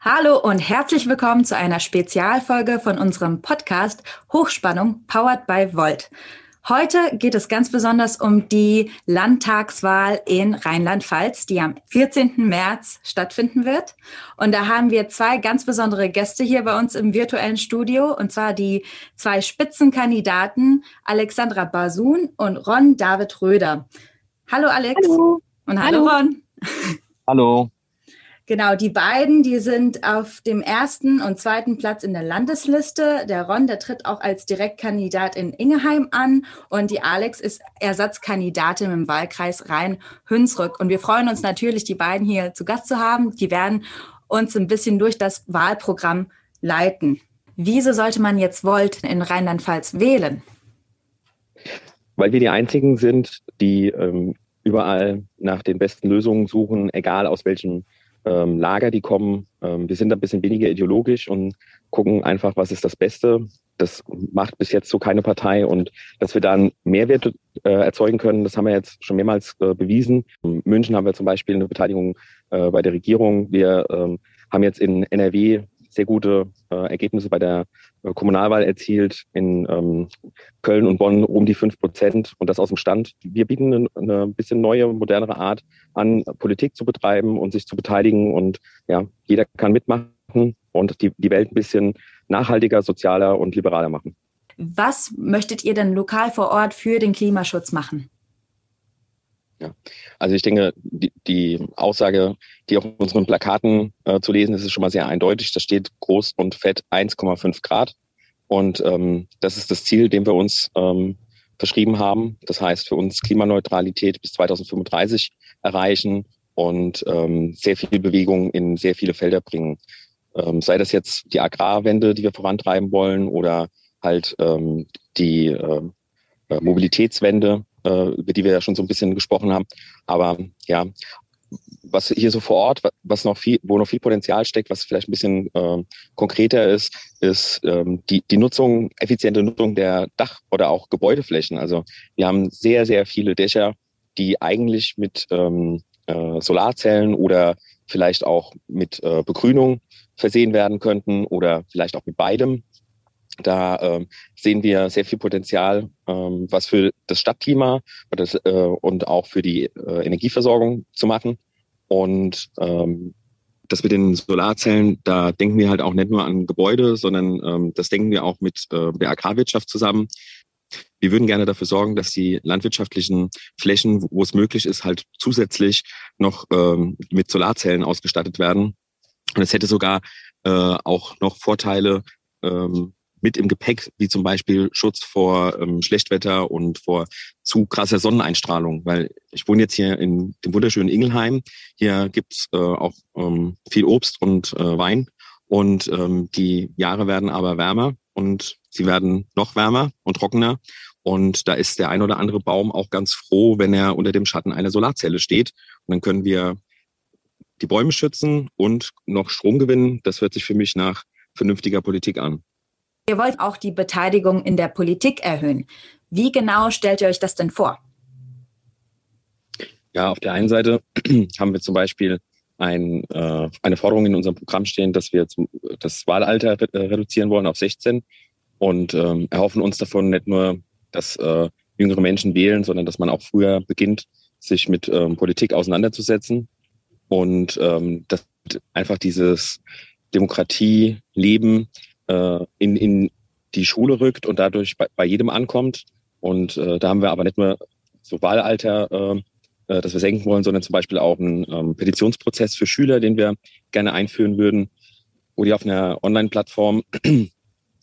Hallo und herzlich willkommen zu einer Spezialfolge von unserem Podcast Hochspannung Powered by Volt. Heute geht es ganz besonders um die Landtagswahl in Rheinland-Pfalz, die am 14. März stattfinden wird. Und da haben wir zwei ganz besondere Gäste hier bei uns im virtuellen Studio, und zwar die zwei Spitzenkandidaten Alexandra Basun und Ron David Röder. Hallo Alex. Hallo. Und hallo, hallo. Ron. Hallo. Genau, die beiden, die sind auf dem ersten und zweiten Platz in der Landesliste. Der Ron, der tritt auch als Direktkandidat in Ingeheim an und die Alex ist Ersatzkandidatin im Wahlkreis Rhein-Hünsrück. Und wir freuen uns natürlich, die beiden hier zu Gast zu haben. Die werden uns ein bisschen durch das Wahlprogramm leiten. Wieso sollte man jetzt Volt in Rheinland-Pfalz wählen? Weil wir die einzigen sind, die ähm, überall nach den besten Lösungen suchen, egal aus welchem ähm, Lager, die kommen. Ähm, wir sind ein bisschen weniger ideologisch und gucken einfach, was ist das Beste. Das macht bis jetzt so keine Partei und dass wir da Mehrwert äh, erzeugen können, das haben wir jetzt schon mehrmals äh, bewiesen. In München haben wir zum Beispiel eine Beteiligung äh, bei der Regierung. Wir ähm, haben jetzt in NRW sehr gute äh, Ergebnisse bei der äh, Kommunalwahl erzielt, in ähm, Köln und Bonn um die fünf Prozent und das aus dem Stand. Wir bieten eine, eine bisschen neue, modernere Art an, Politik zu betreiben und sich zu beteiligen und ja, jeder kann mitmachen und die, die Welt ein bisschen nachhaltiger, sozialer und liberaler machen. Was möchtet ihr denn lokal vor Ort für den Klimaschutz machen? Ja, also ich denke, die, die Aussage, die auf unseren Plakaten äh, zu lesen ist, ist schon mal sehr eindeutig. Da steht groß und fett 1,5 Grad. Und ähm, das ist das Ziel, dem wir uns ähm, verschrieben haben. Das heißt für uns Klimaneutralität bis 2035 erreichen und ähm, sehr viel Bewegung in sehr viele Felder bringen. Ähm, sei das jetzt die Agrarwende, die wir vorantreiben wollen, oder halt ähm, die äh, Mobilitätswende, äh, über die wir ja schon so ein bisschen gesprochen haben. Aber ja, was hier so vor Ort, was noch viel, wo noch viel Potenzial steckt, was vielleicht ein bisschen äh, konkreter ist, ist ähm, die, die Nutzung, effiziente Nutzung der Dach- oder auch Gebäudeflächen. Also wir haben sehr, sehr viele Dächer, die eigentlich mit ähm, äh, Solarzellen oder vielleicht auch mit äh, Begrünung versehen werden könnten oder vielleicht auch mit beidem. Da ähm, sehen wir sehr viel Potenzial, ähm, was für das Stadtklima das, äh, und auch für die äh, Energieversorgung zu machen. Und ähm, das mit den Solarzellen, da denken wir halt auch nicht nur an Gebäude, sondern ähm, das denken wir auch mit äh, der Agrarwirtschaft zusammen. Wir würden gerne dafür sorgen, dass die landwirtschaftlichen Flächen, wo es möglich ist, halt zusätzlich noch ähm, mit Solarzellen ausgestattet werden. Und es hätte sogar äh, auch noch Vorteile ähm, mit im Gepäck, wie zum Beispiel Schutz vor ähm, Schlechtwetter und vor zu krasser Sonneneinstrahlung. Weil ich wohne jetzt hier in dem wunderschönen Ingelheim. Hier gibt's äh, auch ähm, viel Obst und äh, Wein. Und ähm, die Jahre werden aber wärmer und sie werden noch wärmer und trockener. Und da ist der ein oder andere Baum auch ganz froh, wenn er unter dem Schatten einer Solarzelle steht. Und dann können wir die Bäume schützen und noch Strom gewinnen. Das hört sich für mich nach vernünftiger Politik an. Ihr wollt auch die Beteiligung in der Politik erhöhen. Wie genau stellt ihr euch das denn vor? Ja, auf der einen Seite haben wir zum Beispiel ein, äh, eine Forderung in unserem Programm stehen, dass wir zum, das Wahlalter re reduzieren wollen auf 16 und ähm, erhoffen uns davon nicht nur, dass äh, jüngere Menschen wählen, sondern dass man auch früher beginnt, sich mit ähm, Politik auseinanderzusetzen und ähm, dass einfach dieses Demokratie-Leben äh, in, in die Schule rückt und dadurch bei, bei jedem ankommt. Und äh, da haben wir aber nicht nur so Wahlalter, äh, äh, das wir senken wollen, sondern zum Beispiel auch einen ähm, Petitionsprozess für Schüler, den wir gerne einführen würden, wo die auf einer Online-Plattform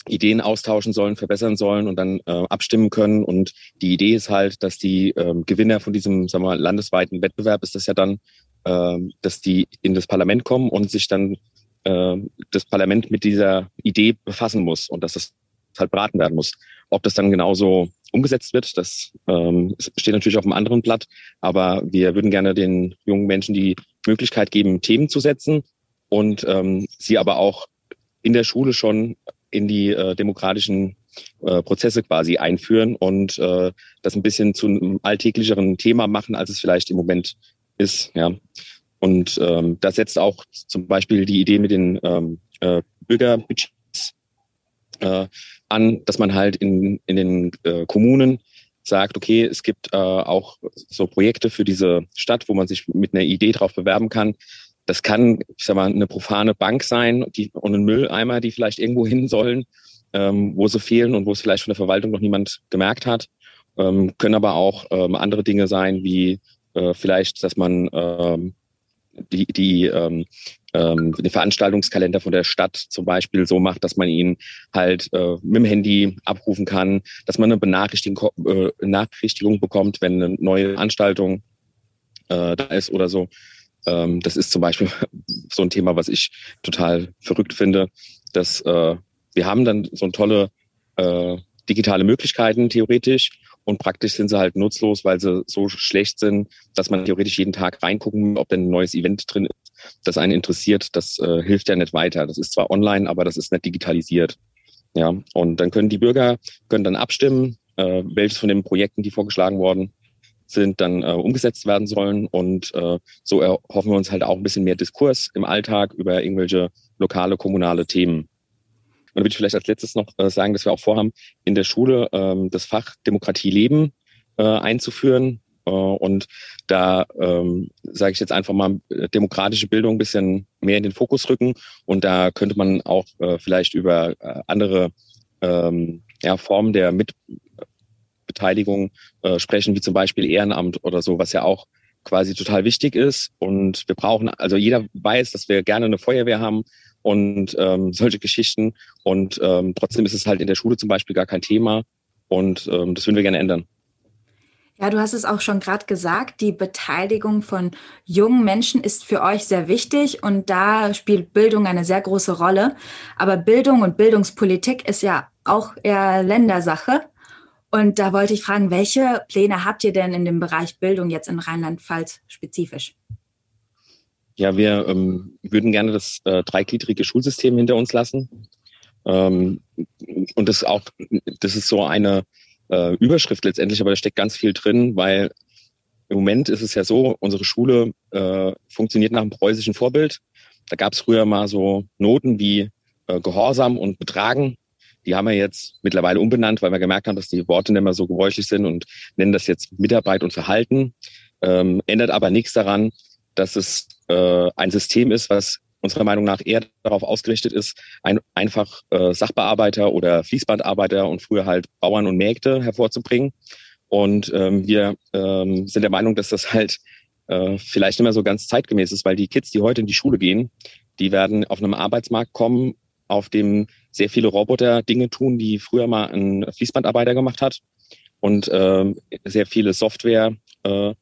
Ideen austauschen sollen, verbessern sollen und dann äh, abstimmen können. Und die Idee ist halt, dass die ähm, Gewinner von diesem sagen wir, landesweiten Wettbewerb ist das ja dann, äh, dass die in das Parlament kommen und sich dann äh, das Parlament mit dieser Idee befassen muss und dass das halt beraten werden muss. Ob das dann genauso umgesetzt wird, das ähm, steht natürlich auf einem anderen Blatt. Aber wir würden gerne den jungen Menschen die Möglichkeit geben, Themen zu setzen und ähm, sie aber auch in der Schule schon in die äh, demokratischen äh, Prozesse quasi einführen und äh, das ein bisschen zu einem alltäglicheren Thema machen, als es vielleicht im Moment ist. Ja. Und ähm, da setzt auch zum Beispiel die Idee mit den ähm, äh, Bürgerbudgets äh, an, dass man halt in, in den äh, Kommunen sagt, okay, es gibt äh, auch so Projekte für diese Stadt, wo man sich mit einer Idee drauf bewerben kann. Das kann, ich sag mal, eine profane Bank sein die, und ein Mülleimer, die vielleicht irgendwo hin sollen, ähm, wo sie fehlen und wo es vielleicht von der Verwaltung noch niemand gemerkt hat. Ähm, können aber auch ähm, andere Dinge sein, wie äh, vielleicht, dass man ähm, die, die ähm, ähm, den Veranstaltungskalender von der Stadt zum Beispiel so macht, dass man ihn halt äh, mit dem Handy abrufen kann, dass man eine Benachrichtigung, äh, Benachrichtigung bekommt, wenn eine neue Veranstaltung äh, da ist oder so. Ähm, das ist zum Beispiel so ein Thema, was ich total verrückt finde, dass äh, wir haben dann so tolle äh, digitale Möglichkeiten theoretisch und praktisch sind sie halt nutzlos, weil sie so schlecht sind, dass man theoretisch jeden Tag reingucken, ob denn ein neues Event drin ist, das einen interessiert. Das äh, hilft ja nicht weiter. Das ist zwar online, aber das ist nicht digitalisiert. Ja, und dann können die Bürger können dann abstimmen, äh, welches von den Projekten, die vorgeschlagen worden sind, dann äh, umgesetzt werden sollen. Und äh, so erhoffen wir uns halt auch ein bisschen mehr Diskurs im Alltag über irgendwelche lokale, kommunale Themen. Und da würde ich vielleicht als letztes noch äh, sagen, dass wir auch vorhaben, in der Schule ähm, das Fach Demokratie leben äh, einzuführen. Äh, und da ähm, sage ich jetzt einfach mal äh, demokratische Bildung ein bisschen mehr in den Fokus rücken. Und da könnte man auch äh, vielleicht über äh, andere ähm, ja, Formen der Mitbeteiligung äh, sprechen, wie zum Beispiel Ehrenamt oder so, was ja auch quasi total wichtig ist. Und wir brauchen, also jeder weiß, dass wir gerne eine Feuerwehr haben, und ähm, solche Geschichten. Und ähm, trotzdem ist es halt in der Schule zum Beispiel gar kein Thema. Und ähm, das würden wir gerne ändern. Ja, du hast es auch schon gerade gesagt, die Beteiligung von jungen Menschen ist für euch sehr wichtig und da spielt Bildung eine sehr große Rolle. Aber Bildung und Bildungspolitik ist ja auch eher Ländersache. Und da wollte ich fragen, welche Pläne habt ihr denn in dem Bereich Bildung jetzt in Rheinland-Pfalz spezifisch? Ja, wir ähm, würden gerne das äh, dreigliedrige Schulsystem hinter uns lassen. Ähm, und das auch, das ist so eine äh, Überschrift letztendlich, aber da steckt ganz viel drin, weil im Moment ist es ja so, unsere Schule äh, funktioniert nach einem preußischen Vorbild. Da gab es früher mal so Noten wie äh, Gehorsam und Betragen. Die haben wir jetzt mittlerweile umbenannt, weil wir gemerkt haben, dass die Worte nicht mehr so gebräuchlich sind und nennen das jetzt Mitarbeit und Verhalten. Ähm, ändert aber nichts daran, dass es äh, ein System ist, was unserer Meinung nach eher darauf ausgerichtet ist, ein, einfach äh, Sachbearbeiter oder Fließbandarbeiter und früher halt Bauern und Mägde hervorzubringen. Und ähm, wir ähm, sind der Meinung, dass das halt äh, vielleicht nicht mehr so ganz zeitgemäß ist, weil die Kids, die heute in die Schule gehen, die werden auf einem Arbeitsmarkt kommen, auf dem sehr viele Roboter Dinge tun, die früher mal ein Fließbandarbeiter gemacht hat und äh, sehr viele Software äh,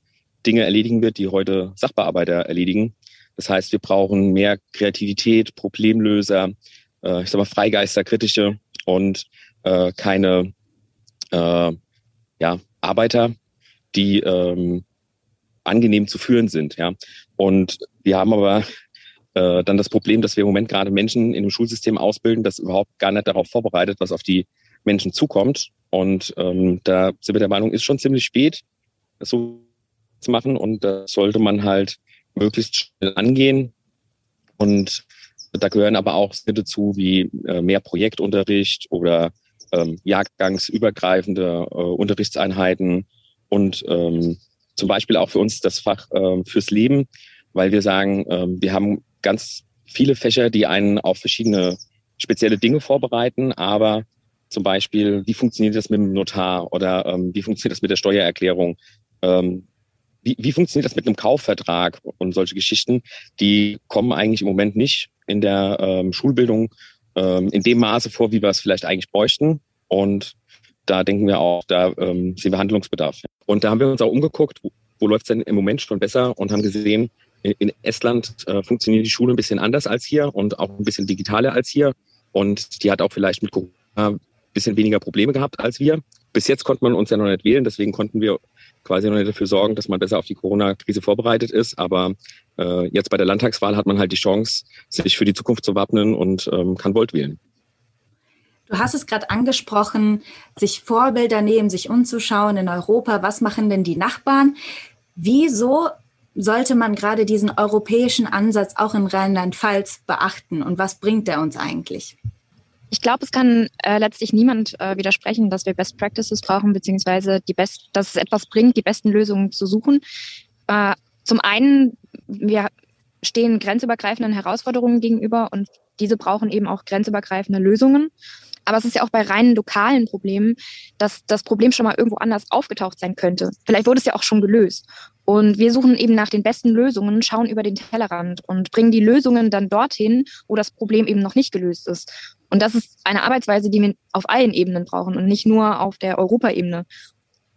Dinge erledigen wird, die heute Sachbearbeiter erledigen. Das heißt, wir brauchen mehr Kreativität, Problemlöser, äh, ich sag mal Freigeister, kritische und äh, keine äh, ja, Arbeiter, die ähm, angenehm zu führen sind. Ja. Und wir haben aber äh, dann das Problem, dass wir im Moment gerade Menschen in dem Schulsystem ausbilden, das überhaupt gar nicht darauf vorbereitet, was auf die Menschen zukommt. Und ähm, da sind wir der Meinung, ist schon ziemlich spät, so zu machen und das sollte man halt möglichst schnell angehen. Und da gehören aber auch Schritte zu wie äh, mehr Projektunterricht oder ähm, jahrgangsübergreifende äh, Unterrichtseinheiten und ähm, zum Beispiel auch für uns das Fach äh, fürs Leben, weil wir sagen, äh, wir haben ganz viele Fächer, die einen auf verschiedene spezielle Dinge vorbereiten, aber zum Beispiel, wie funktioniert das mit dem Notar oder ähm, wie funktioniert das mit der Steuererklärung? Ähm, wie, wie funktioniert das mit einem Kaufvertrag und solche Geschichten? Die kommen eigentlich im Moment nicht in der ähm, Schulbildung ähm, in dem Maße vor, wie wir es vielleicht eigentlich bräuchten. Und da denken wir auch, da ähm, sehen wir Handlungsbedarf. Und da haben wir uns auch umgeguckt, wo, wo läuft es denn im Moment schon besser und haben gesehen, in, in Estland äh, funktioniert die Schule ein bisschen anders als hier und auch ein bisschen digitaler als hier. Und die hat auch vielleicht mit Corona ein bisschen weniger Probleme gehabt als wir. Bis jetzt konnte man uns ja noch nicht wählen, deswegen konnten wir quasi noch nicht dafür sorgen, dass man besser auf die Corona-Krise vorbereitet ist. Aber äh, jetzt bei der Landtagswahl hat man halt die Chance, sich für die Zukunft zu wappnen und ähm, kann Volt wählen. Du hast es gerade angesprochen, sich Vorbilder nehmen, sich umzuschauen in Europa. Was machen denn die Nachbarn? Wieso sollte man gerade diesen europäischen Ansatz auch in Rheinland-Pfalz beachten und was bringt der uns eigentlich? Ich glaube, es kann äh, letztlich niemand äh, widersprechen, dass wir Best Practices brauchen, beziehungsweise die Best, dass es etwas bringt, die besten Lösungen zu suchen. Äh, zum einen, wir stehen grenzübergreifenden Herausforderungen gegenüber und diese brauchen eben auch grenzübergreifende Lösungen. Aber es ist ja auch bei reinen lokalen Problemen, dass das Problem schon mal irgendwo anders aufgetaucht sein könnte. Vielleicht wurde es ja auch schon gelöst. Und wir suchen eben nach den besten Lösungen, schauen über den Tellerrand und bringen die Lösungen dann dorthin, wo das Problem eben noch nicht gelöst ist. Und das ist eine Arbeitsweise, die wir auf allen Ebenen brauchen und nicht nur auf der Europaebene.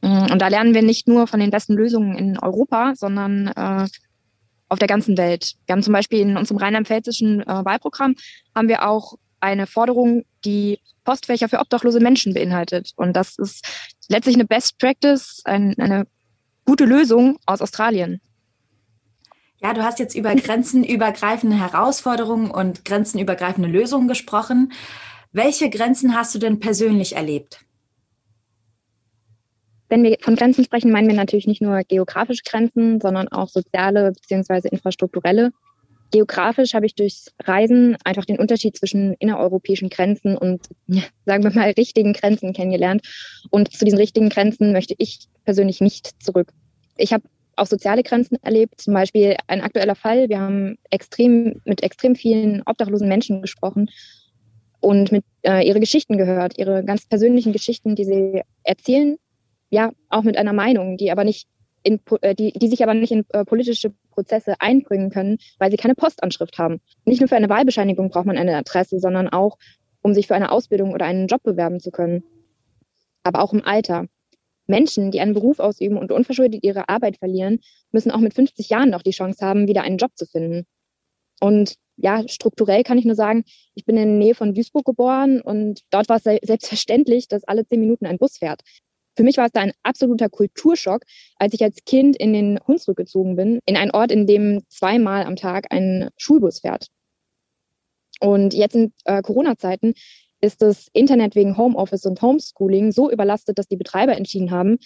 Und da lernen wir nicht nur von den besten Lösungen in Europa, sondern äh, auf der ganzen Welt. Wir haben zum Beispiel in unserem rheinland-pfälzischen äh, Wahlprogramm haben wir auch eine Forderung, die Postfächer für obdachlose Menschen beinhaltet. Und das ist letztlich eine Best Practice, ein, eine gute Lösung aus Australien. Ja, du hast jetzt über grenzenübergreifende Herausforderungen und grenzenübergreifende Lösungen gesprochen. Welche Grenzen hast du denn persönlich erlebt? Wenn wir von Grenzen sprechen, meinen wir natürlich nicht nur geografische Grenzen, sondern auch soziale bzw. infrastrukturelle. Geografisch habe ich durchs Reisen einfach den Unterschied zwischen innereuropäischen Grenzen und, sagen wir mal, richtigen Grenzen kennengelernt. Und zu diesen richtigen Grenzen möchte ich persönlich nicht zurück. Ich habe auch soziale Grenzen erlebt, zum Beispiel ein aktueller Fall. Wir haben extrem mit extrem vielen obdachlosen Menschen gesprochen und mit äh, ihre Geschichten gehört, ihre ganz persönlichen Geschichten, die sie erzählen, ja, auch mit einer Meinung, die aber nicht in, äh, die, die sich aber nicht in äh, politische Prozesse einbringen können, weil sie keine Postanschrift haben. Nicht nur für eine Wahlbescheinigung braucht man eine Adresse, sondern auch, um sich für eine Ausbildung oder einen Job bewerben zu können. Aber auch im Alter. Menschen, die einen Beruf ausüben und unverschuldet ihre Arbeit verlieren, müssen auch mit 50 Jahren noch die Chance haben, wieder einen Job zu finden. Und ja, strukturell kann ich nur sagen, ich bin in der Nähe von Duisburg geboren und dort war es selbstverständlich, dass alle zehn Minuten ein Bus fährt. Für mich war es da ein absoluter Kulturschock, als ich als Kind in den Hunsrück gezogen bin, in einen Ort, in dem zweimal am Tag ein Schulbus fährt. Und jetzt in äh, Corona-Zeiten ist das Internet wegen Homeoffice und Homeschooling so überlastet, dass die Betreiber entschieden haben,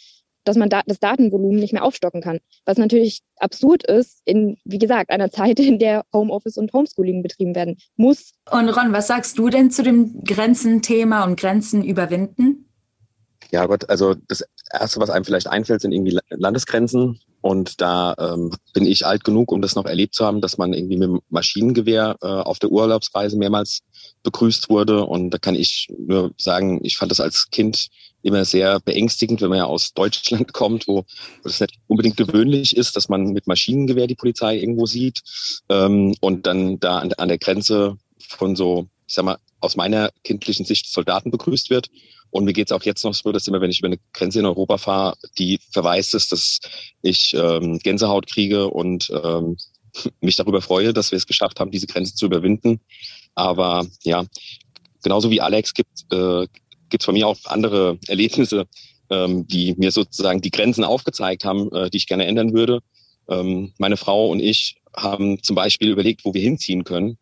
dass man da das Datenvolumen nicht mehr aufstocken kann. Was natürlich absurd ist, in, wie gesagt, einer Zeit, in der Homeoffice und Homeschooling betrieben werden muss. Und Ron, was sagst du denn zu dem Grenzenthema und Grenzen überwinden? Ja Gott, also das Erste, was einem vielleicht einfällt, sind irgendwie Landesgrenzen. Und da ähm, bin ich alt genug, um das noch erlebt zu haben, dass man irgendwie mit dem Maschinengewehr äh, auf der Urlaubsreise mehrmals begrüßt wurde. Und da kann ich nur sagen, ich fand das als Kind immer sehr beängstigend, wenn man ja aus Deutschland kommt, wo es nicht unbedingt gewöhnlich ist, dass man mit Maschinengewehr die Polizei irgendwo sieht ähm, und dann da an, an der Grenze von so, ich sag mal, aus meiner kindlichen Sicht Soldaten begrüßt wird. Und mir geht es auch jetzt noch so, dass immer, wenn ich über eine Grenze in Europa fahre, die verweist ist, dass ich ähm, Gänsehaut kriege und ähm, mich darüber freue, dass wir es geschafft haben, diese Grenze zu überwinden. Aber ja, genauso wie Alex gibt äh, es von mir auch andere Erlebnisse, ähm, die mir sozusagen die Grenzen aufgezeigt haben, äh, die ich gerne ändern würde. Ähm, meine Frau und ich haben zum Beispiel überlegt, wo wir hinziehen können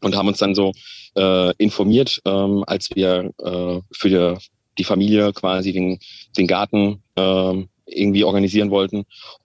und haben uns dann so äh, informiert, ähm, als wir äh, für die, die Familie quasi den, den Garten äh, irgendwie organisieren wollten.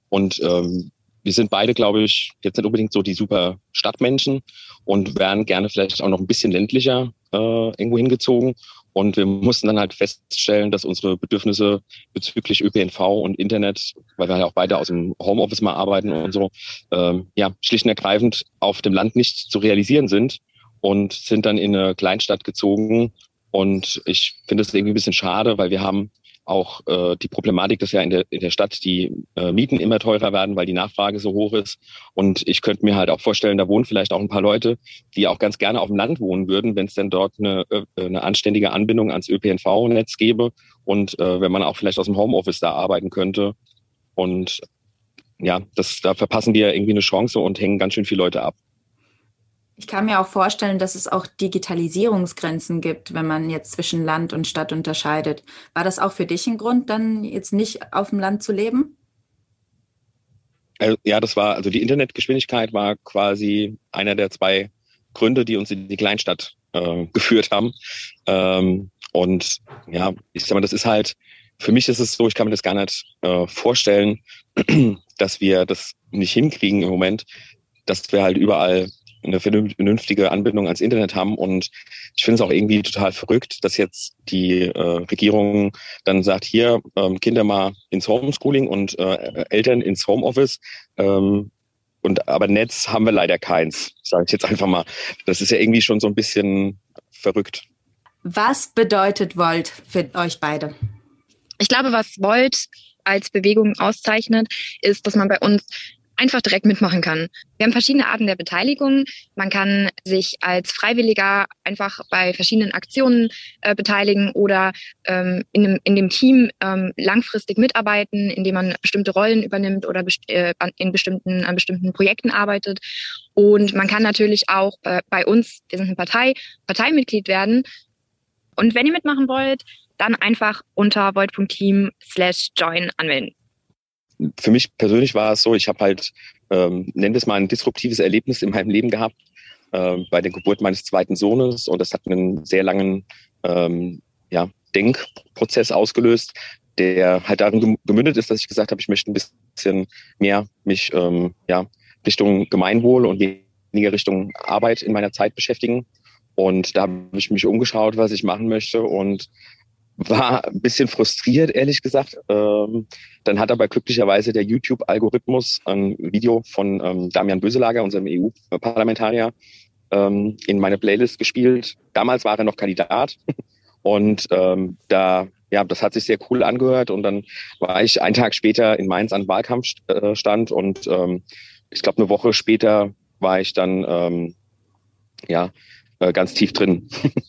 Und ähm, wir sind beide, glaube ich, jetzt nicht unbedingt so die super Stadtmenschen und wären gerne vielleicht auch noch ein bisschen ländlicher äh, irgendwo hingezogen. Und wir mussten dann halt feststellen, dass unsere Bedürfnisse bezüglich ÖPNV und Internet, weil wir ja auch beide aus dem Homeoffice mal arbeiten und so, ähm, ja, schlicht und ergreifend auf dem Land nicht zu realisieren sind und sind dann in eine Kleinstadt gezogen. Und ich finde es irgendwie ein bisschen schade, weil wir haben auch äh, die Problematik, dass ja in der, in der Stadt die äh, Mieten immer teurer werden, weil die Nachfrage so hoch ist. Und ich könnte mir halt auch vorstellen, da wohnen vielleicht auch ein paar Leute, die auch ganz gerne auf dem Land wohnen würden, wenn es denn dort eine, äh, eine anständige Anbindung ans ÖPNV-Netz gäbe und äh, wenn man auch vielleicht aus dem Homeoffice da arbeiten könnte. Und ja, das, da verpassen wir irgendwie eine Chance und hängen ganz schön viele Leute ab. Ich kann mir auch vorstellen, dass es auch Digitalisierungsgrenzen gibt, wenn man jetzt zwischen Land und Stadt unterscheidet. War das auch für dich ein Grund, dann jetzt nicht auf dem Land zu leben? Äh, ja, das war, also die Internetgeschwindigkeit war quasi einer der zwei Gründe, die uns in die Kleinstadt äh, geführt haben. Ähm, und ja, ich sag mal, das ist halt für mich ist es so, ich kann mir das gar nicht äh, vorstellen, dass wir das nicht hinkriegen im Moment, dass wir halt überall eine vernünftige Anbindung ans Internet haben. Und ich finde es auch irgendwie total verrückt, dass jetzt die äh, Regierung dann sagt, hier ähm, Kinder mal ins Homeschooling und äh, Eltern ins Homeoffice. Ähm, und aber Netz haben wir leider keins, sage ich jetzt einfach mal. Das ist ja irgendwie schon so ein bisschen verrückt. Was bedeutet Volt für euch beide? Ich glaube, was Volt als Bewegung auszeichnet, ist, dass man bei uns einfach direkt mitmachen kann. Wir haben verschiedene Arten der Beteiligung. Man kann sich als Freiwilliger einfach bei verschiedenen Aktionen äh, beteiligen oder ähm, in, dem, in dem Team ähm, langfristig mitarbeiten, indem man bestimmte Rollen übernimmt oder best äh, in bestimmten, an bestimmten Projekten arbeitet. Und man kann natürlich auch äh, bei uns, wir sind eine Partei, Parteimitglied werden. Und wenn ihr mitmachen wollt, dann einfach unter void.team slash join anmelden für mich persönlich war es so, ich habe halt, ähm, nenn es mal ein disruptives Erlebnis in meinem Leben gehabt äh, bei der Geburt meines zweiten Sohnes und das hat einen sehr langen ähm, ja, Denkprozess ausgelöst, der halt darin gemündet ist, dass ich gesagt habe, ich möchte ein bisschen mehr mich ähm, ja, Richtung Gemeinwohl und weniger Richtung Arbeit in meiner Zeit beschäftigen. Und da habe ich mich umgeschaut, was ich machen möchte und war ein bisschen frustriert, ehrlich gesagt. Ähm, dann hat aber glücklicherweise der YouTube-Algorithmus ein Video von ähm, Damian Böselager, unserem EU-Parlamentarier, ähm, in meine Playlist gespielt. Damals war er noch Kandidat und ähm, da, ja, das hat sich sehr cool angehört und dann war ich einen Tag später in Mainz an Wahlkampfstand und ähm, ich glaube eine Woche später war ich dann ähm, ja äh, ganz tief drin.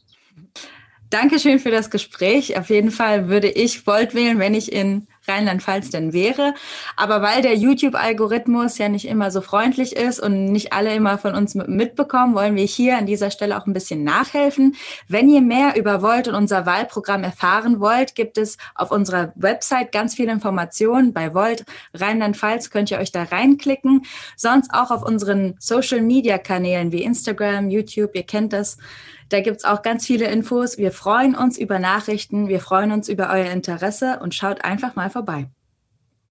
Dankeschön für das Gespräch. Auf jeden Fall würde ich Volt wählen, wenn ich in Rheinland-Pfalz denn wäre. Aber weil der YouTube-Algorithmus ja nicht immer so freundlich ist und nicht alle immer von uns mitbekommen, wollen wir hier an dieser Stelle auch ein bisschen nachhelfen. Wenn ihr mehr über Volt und unser Wahlprogramm erfahren wollt, gibt es auf unserer Website ganz viele Informationen. Bei Volt Rheinland-Pfalz könnt ihr euch da reinklicken. Sonst auch auf unseren Social-Media-Kanälen wie Instagram, YouTube, ihr kennt das. Da gibt's auch ganz viele Infos. Wir freuen uns über Nachrichten, wir freuen uns über euer Interesse und schaut einfach mal vorbei.